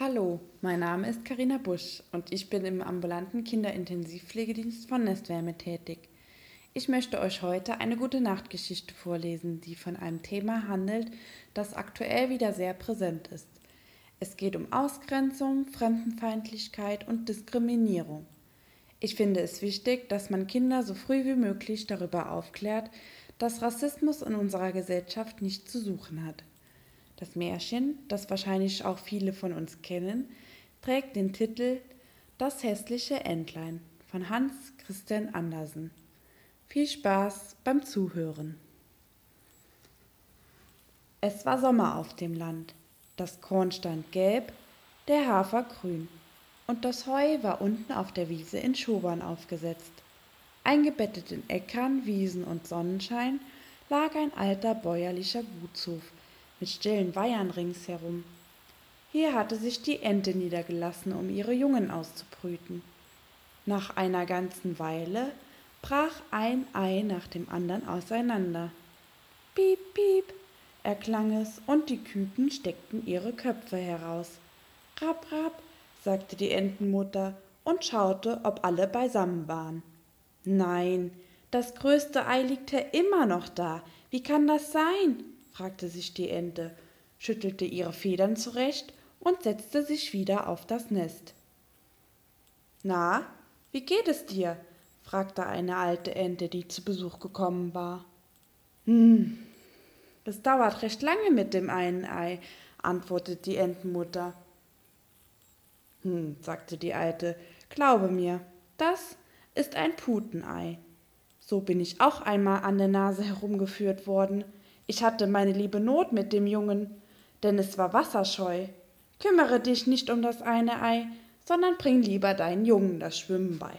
Hallo, mein Name ist Karina Busch und ich bin im ambulanten Kinderintensivpflegedienst von Nestwärme tätig. Ich möchte euch heute eine gute Nachtgeschichte vorlesen, die von einem Thema handelt, das aktuell wieder sehr präsent ist. Es geht um Ausgrenzung, Fremdenfeindlichkeit und Diskriminierung. Ich finde es wichtig, dass man Kinder so früh wie möglich darüber aufklärt, dass Rassismus in unserer Gesellschaft nicht zu suchen hat. Das Märchen, das wahrscheinlich auch viele von uns kennen, trägt den Titel Das hässliche Entlein von Hans Christian Andersen. Viel Spaß beim Zuhören. Es war Sommer auf dem Land. Das Korn stand gelb, der Hafer grün und das Heu war unten auf der Wiese in Schobern aufgesetzt. Eingebettet in Äckern, Wiesen und Sonnenschein lag ein alter bäuerlicher Gutshof mit stillen Weihern ringsherum. Hier hatte sich die Ente niedergelassen, um ihre Jungen auszubrüten. Nach einer ganzen Weile brach ein Ei nach dem andern auseinander. Piep, piep, erklang es, und die Küken steckten ihre Köpfe heraus. Rapp, rapp, sagte die Entenmutter und schaute, ob alle beisammen waren. Nein, das größte Ei liegt ja immer noch da. Wie kann das sein? Fragte sich die Ente, schüttelte ihre Federn zurecht und setzte sich wieder auf das Nest. Na, wie geht es dir? fragte eine alte Ente, die zu Besuch gekommen war. Hm, es dauert recht lange mit dem einen Ei, antwortete die Entenmutter. Hm, sagte die Alte, glaube mir, das ist ein Putenei. So bin ich auch einmal an der Nase herumgeführt worden. Ich hatte meine liebe Not mit dem Jungen, denn es war wasserscheu. Kümmere dich nicht um das eine Ei, sondern bring lieber deinen Jungen das Schwimmen bei.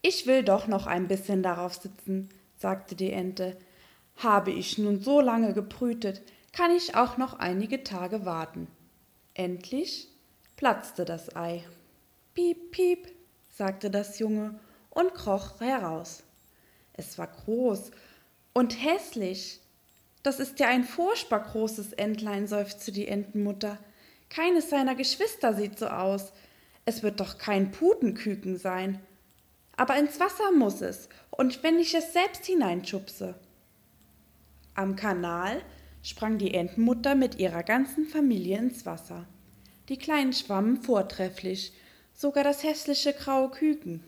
Ich will doch noch ein bisschen darauf sitzen, sagte die Ente. Habe ich nun so lange gebrütet, kann ich auch noch einige Tage warten. Endlich platzte das Ei. Piep, piep, sagte das Junge und kroch heraus. Es war groß und hässlich. Das ist ja ein furchtbar großes Entlein, seufzte die Entenmutter. Keines seiner Geschwister sieht so aus. Es wird doch kein Putenküken sein. Aber ins Wasser muss es, und wenn ich es selbst hineinschubse. Am Kanal sprang die Entenmutter mit ihrer ganzen Familie ins Wasser. Die Kleinen schwammen vortrefflich, sogar das hässliche graue Küken.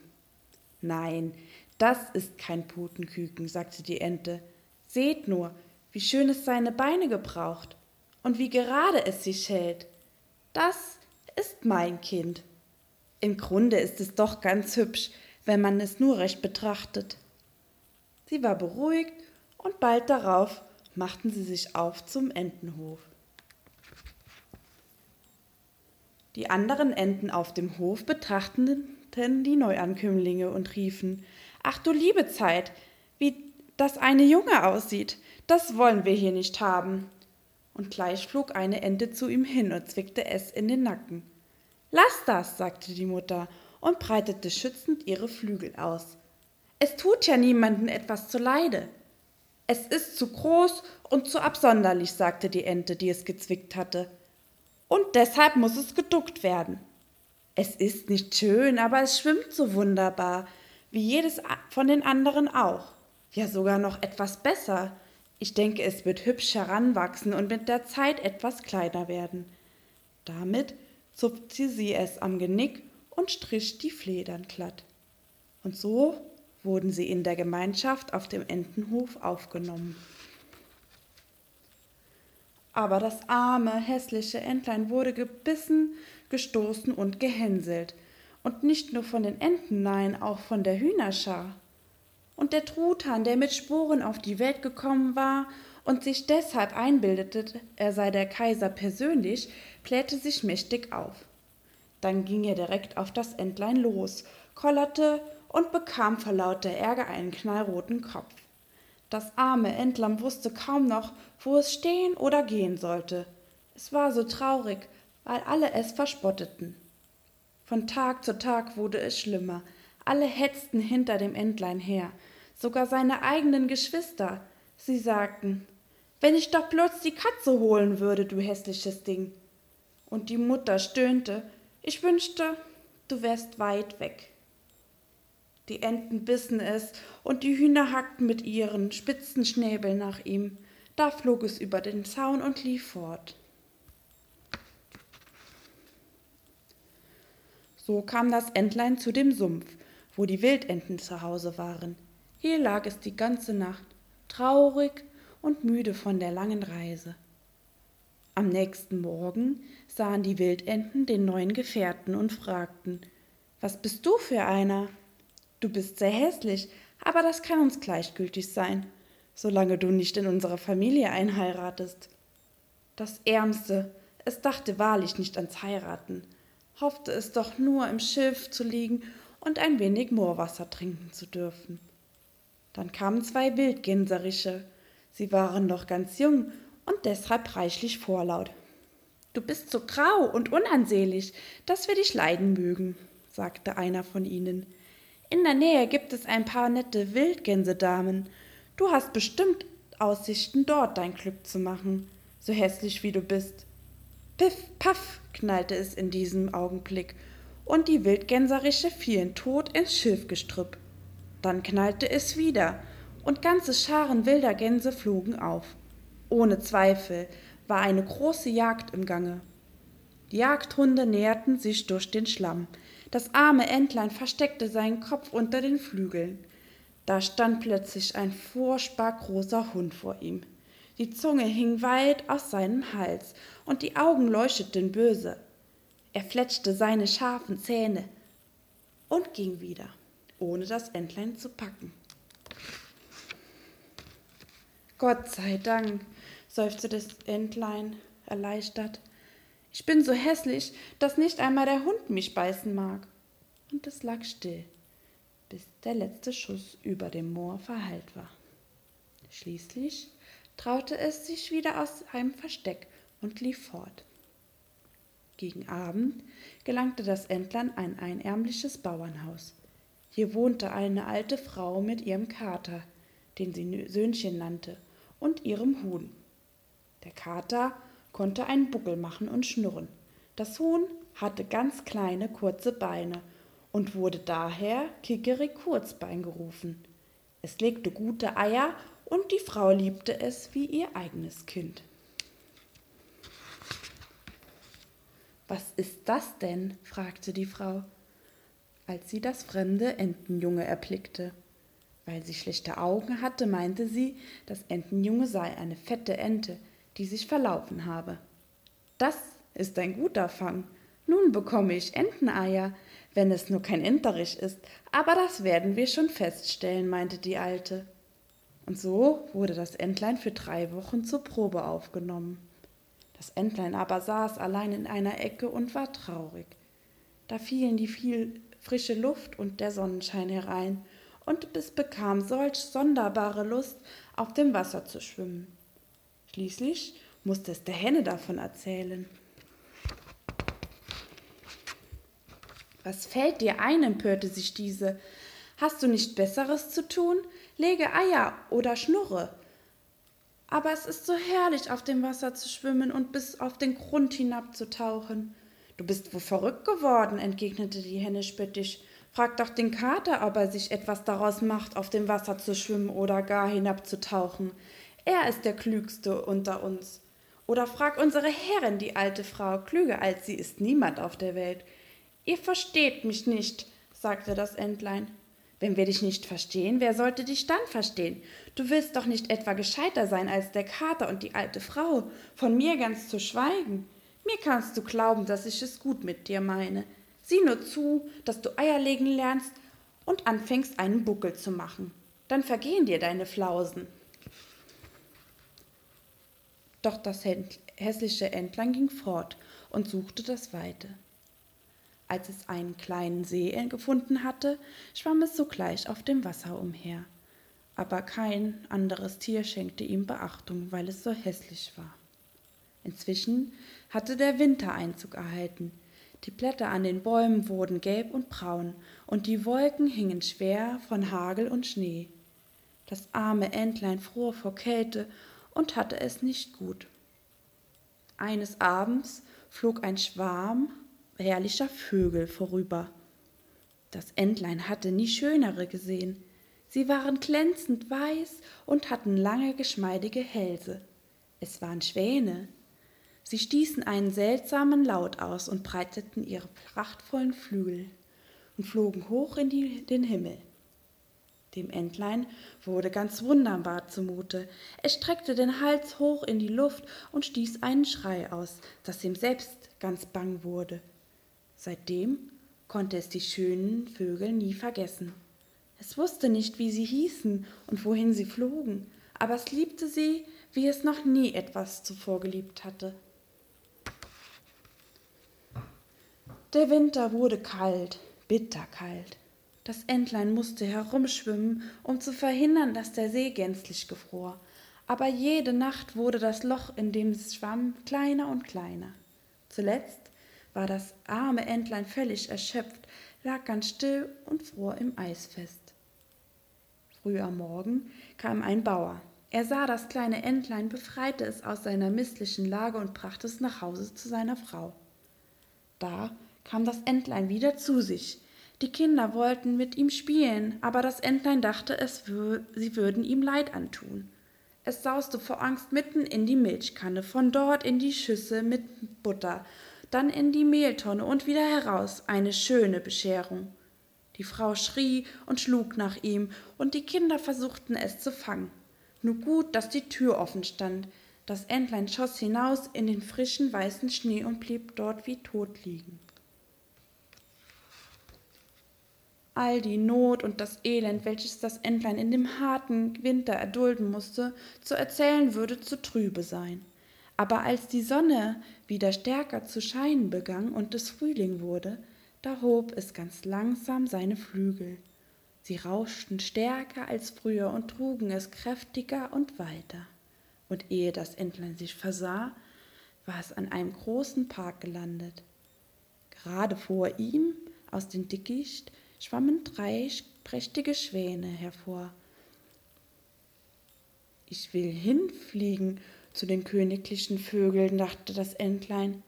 Nein, das ist kein Putenküken, sagte die Ente. Seht nur, wie schön es seine Beine gebraucht und wie gerade es sich hält. Das ist mein Kind. Im Grunde ist es doch ganz hübsch, wenn man es nur recht betrachtet. Sie war beruhigt und bald darauf machten sie sich auf zum Entenhof. Die anderen Enten auf dem Hof betrachteten die Neuankömmlinge und riefen Ach du liebe Zeit, wie das eine Junge aussieht, das wollen wir hier nicht haben. Und gleich flog eine Ente zu ihm hin und zwickte es in den Nacken. Lass das, sagte die Mutter und breitete schützend ihre Flügel aus. Es tut ja niemanden etwas zuleide. Es ist zu groß und zu absonderlich, sagte die Ente, die es gezwickt hatte. Und deshalb muss es geduckt werden. Es ist nicht schön, aber es schwimmt so wunderbar wie jedes von den anderen auch. Ja, sogar noch etwas besser. Ich denke, es wird hübsch heranwachsen und mit der Zeit etwas kleiner werden. Damit zupfte sie es am Genick und strich die Fledern glatt. Und so wurden sie in der Gemeinschaft auf dem Entenhof aufgenommen. Aber das arme, hässliche Entlein wurde gebissen, gestoßen und gehänselt – und nicht nur von den Enten, nein, auch von der Hühnerschar. Und der Truthahn, der mit Sporen auf die Welt gekommen war und sich deshalb einbildete, er sei der Kaiser persönlich, blähte sich mächtig auf. Dann ging er direkt auf das Entlein los, kollerte und bekam vor lauter Ärger einen knallroten Kopf. Das arme Entlein wusste kaum noch, wo es stehen oder gehen sollte. Es war so traurig, weil alle es verspotteten. Von Tag zu Tag wurde es schlimmer. Alle hetzten hinter dem Entlein her, sogar seine eigenen Geschwister. Sie sagten, Wenn ich doch bloß die Katze holen würde, du hässliches Ding. Und die Mutter stöhnte, ich wünschte, du wärst weit weg. Die Enten bissen es, und die Hühner hackten mit ihren spitzen Schnäbeln nach ihm. Da flog es über den Zaun und lief fort. So kam das Entlein zu dem Sumpf, wo die Wildenten zu Hause waren. Hier lag es die ganze Nacht, traurig und müde von der langen Reise. Am nächsten Morgen sahen die Wildenten den neuen Gefährten und fragten, Was bist du für einer? Du bist sehr hässlich, aber das kann uns gleichgültig sein, solange du nicht in unsere Familie einheiratest. Das Ärmste, es dachte wahrlich nicht ans Heiraten, hoffte es doch nur im Schilf zu liegen und ein wenig Moorwasser trinken zu dürfen. Dann kamen zwei Wildgänserische. Sie waren noch ganz jung und deshalb reichlich vorlaut. Du bist so grau und unansehlich, dass wir dich leiden mögen, sagte einer von ihnen. In der Nähe gibt es ein paar nette Wildgänsedamen. Du hast bestimmt Aussichten, dort dein Glück zu machen, so hässlich wie du bist. Piff, paff, knallte es in diesem Augenblick, und die Wildgänserische fielen tot ins Schilfgestrüpp. Dann knallte es wieder, und ganze Scharen wilder Gänse flogen auf. Ohne Zweifel war eine große Jagd im Gange. Die Jagdhunde näherten sich durch den Schlamm. Das arme Entlein versteckte seinen Kopf unter den Flügeln. Da stand plötzlich ein furchtbar großer Hund vor ihm. Die Zunge hing weit aus seinem Hals und die Augen leuchteten böse. Er fletschte seine scharfen Zähne und ging wieder, ohne das Entlein zu packen. Gott sei Dank, seufzte das Entlein erleichtert. Ich bin so hässlich, dass nicht einmal der Hund mich beißen mag. Und es lag still, bis der letzte Schuss über dem Moor verhallt war. Schließlich traute es sich wieder aus einem Versteck und lief fort. Gegen Abend gelangte das Entlein ein ärmliches Bauernhaus. Hier wohnte eine alte Frau mit ihrem Kater, den sie Söhnchen nannte, und ihrem Huhn. Der Kater konnte einen Buckel machen und schnurren. Das Huhn hatte ganz kleine, kurze Beine und wurde daher Kikeri Kurzbein gerufen. Es legte gute Eier und die Frau liebte es wie ihr eigenes Kind. Was ist das denn? fragte die Frau, als sie das fremde Entenjunge erblickte. Weil sie schlechte Augen hatte, meinte sie, das Entenjunge sei eine fette Ente, die sich verlaufen habe. Das ist ein guter Fang. Nun bekomme ich Enteneier, wenn es nur kein Enterich ist, aber das werden wir schon feststellen, meinte die Alte. Und so wurde das Entlein für drei Wochen zur Probe aufgenommen. Das Entlein aber saß allein in einer Ecke und war traurig. Da fielen die viel frische Luft und der Sonnenschein herein, und es bekam solch sonderbare Lust, auf dem Wasser zu schwimmen. Schließlich musste es der Henne davon erzählen. Was fällt dir ein? empörte sich diese. Hast du nicht Besseres zu tun? Lege Eier oder schnurre. Aber es ist so herrlich, auf dem Wasser zu schwimmen und bis auf den Grund hinabzutauchen. Du bist wohl verrückt geworden, entgegnete die Henne spöttisch. Frag doch den Kater, ob er sich etwas daraus macht, auf dem Wasser zu schwimmen oder gar hinabzutauchen. Er ist der Klügste unter uns. Oder frag unsere Herrin, die alte Frau. Klüger als sie ist niemand auf der Welt. Ihr versteht mich nicht, sagte das Entlein. Wenn wir dich nicht verstehen, wer sollte dich dann verstehen? Du willst doch nicht etwa gescheiter sein als der Kater und die alte Frau, von mir ganz zu schweigen. Mir kannst du glauben, dass ich es gut mit dir meine. Sieh nur zu, dass du Eier legen lernst und anfängst, einen Buckel zu machen. Dann vergehen dir deine Flausen. Doch das hässliche Entlein ging fort und suchte das Weite. Als es einen kleinen See gefunden hatte, schwamm es sogleich auf dem Wasser umher. Aber kein anderes Tier schenkte ihm Beachtung, weil es so hässlich war. Inzwischen hatte der Winter Einzug erhalten. Die Blätter an den Bäumen wurden gelb und braun, und die Wolken hingen schwer von Hagel und Schnee. Das arme Entlein fror vor Kälte und hatte es nicht gut. Eines Abends flog ein Schwarm herrlicher Vögel vorüber. Das Entlein hatte nie schönere gesehen. Sie waren glänzend weiß und hatten lange, geschmeidige Hälse. Es waren Schwäne. Sie stießen einen seltsamen Laut aus und breiteten ihre prachtvollen Flügel und flogen hoch in die, den Himmel. Dem Entlein wurde ganz wunderbar zumute. Es streckte den Hals hoch in die Luft und stieß einen Schrei aus, dass ihm selbst ganz bang wurde. Seitdem konnte es die schönen Vögel nie vergessen. Es wusste nicht, wie sie hießen und wohin sie flogen, aber es liebte sie, wie es noch nie etwas zuvor geliebt hatte. Der Winter wurde kalt, bitterkalt. Das Entlein musste herumschwimmen, um zu verhindern, dass der See gänzlich gefror. Aber jede Nacht wurde das Loch, in dem es schwamm, kleiner und kleiner. Zuletzt war das arme Entlein völlig erschöpft, lag ganz still und fror im Eis fest. Früh am Morgen kam ein Bauer. Er sah das kleine Entlein, befreite es aus seiner misslichen Lage und brachte es nach Hause zu seiner Frau. Da kam das Entlein wieder zu sich. Die Kinder wollten mit ihm spielen, aber das Entlein dachte, es wür sie würden ihm Leid antun. Es sauste vor Angst mitten in die Milchkanne, von dort in die Schüssel mit Butter, dann in die Mehltonne und wieder heraus. Eine schöne Bescherung. Die Frau schrie und schlug nach ihm, und die Kinder versuchten es zu fangen. Nur gut, dass die Tür offen stand. Das Entlein schoss hinaus in den frischen weißen Schnee und blieb dort wie tot liegen. all die Not und das Elend, welches das Entlein in dem harten Winter erdulden musste, zu erzählen würde zu trübe sein. Aber als die Sonne wieder stärker zu scheinen begann und es Frühling wurde, da hob es ganz langsam seine Flügel. Sie rauschten stärker als früher und trugen es kräftiger und weiter. Und ehe das Entlein sich versah, war es an einem großen Park gelandet. Gerade vor ihm, aus dem Dickicht, schwammen drei prächtige Schwäne hervor. Ich will hinfliegen zu den königlichen Vögeln, dachte das Entlein.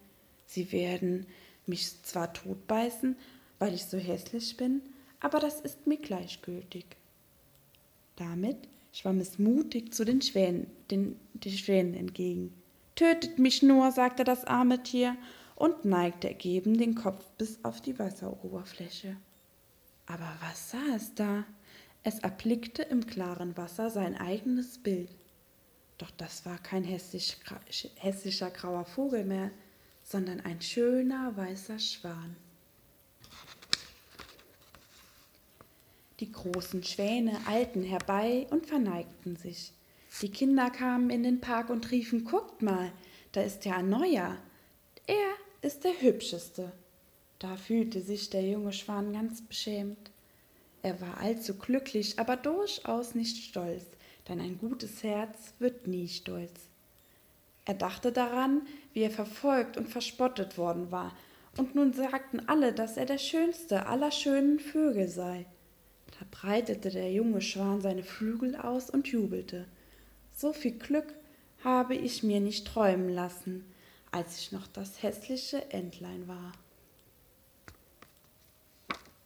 Sie werden mich zwar totbeißen, weil ich so hässlich bin, aber das ist mir gleichgültig. Damit schwamm es mutig zu den Schwänen, den, den Schwänen entgegen. Tötet mich nur, sagte das arme Tier und neigte ergeben den Kopf bis auf die Wasseroberfläche. Aber was sah es da? Es erblickte im klaren Wasser sein eigenes Bild. Doch das war kein hässlich, hässlicher grauer Vogel mehr, sondern ein schöner weißer Schwan. Die großen Schwäne eilten herbei und verneigten sich. Die Kinder kamen in den Park und riefen, guckt mal, da ist ja ein neuer. Er ist der hübscheste. Da fühlte sich der junge Schwan ganz beschämt. Er war allzu glücklich, aber durchaus nicht stolz, denn ein gutes Herz wird nie stolz. Er dachte daran, wie er verfolgt und verspottet worden war, und nun sagten alle, dass er der schönste aller schönen Vögel sei. Da breitete der junge Schwan seine Flügel aus und jubelte. So viel Glück habe ich mir nicht träumen lassen, als ich noch das hässliche Entlein war.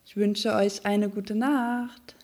Ich wünsche euch eine gute Nacht.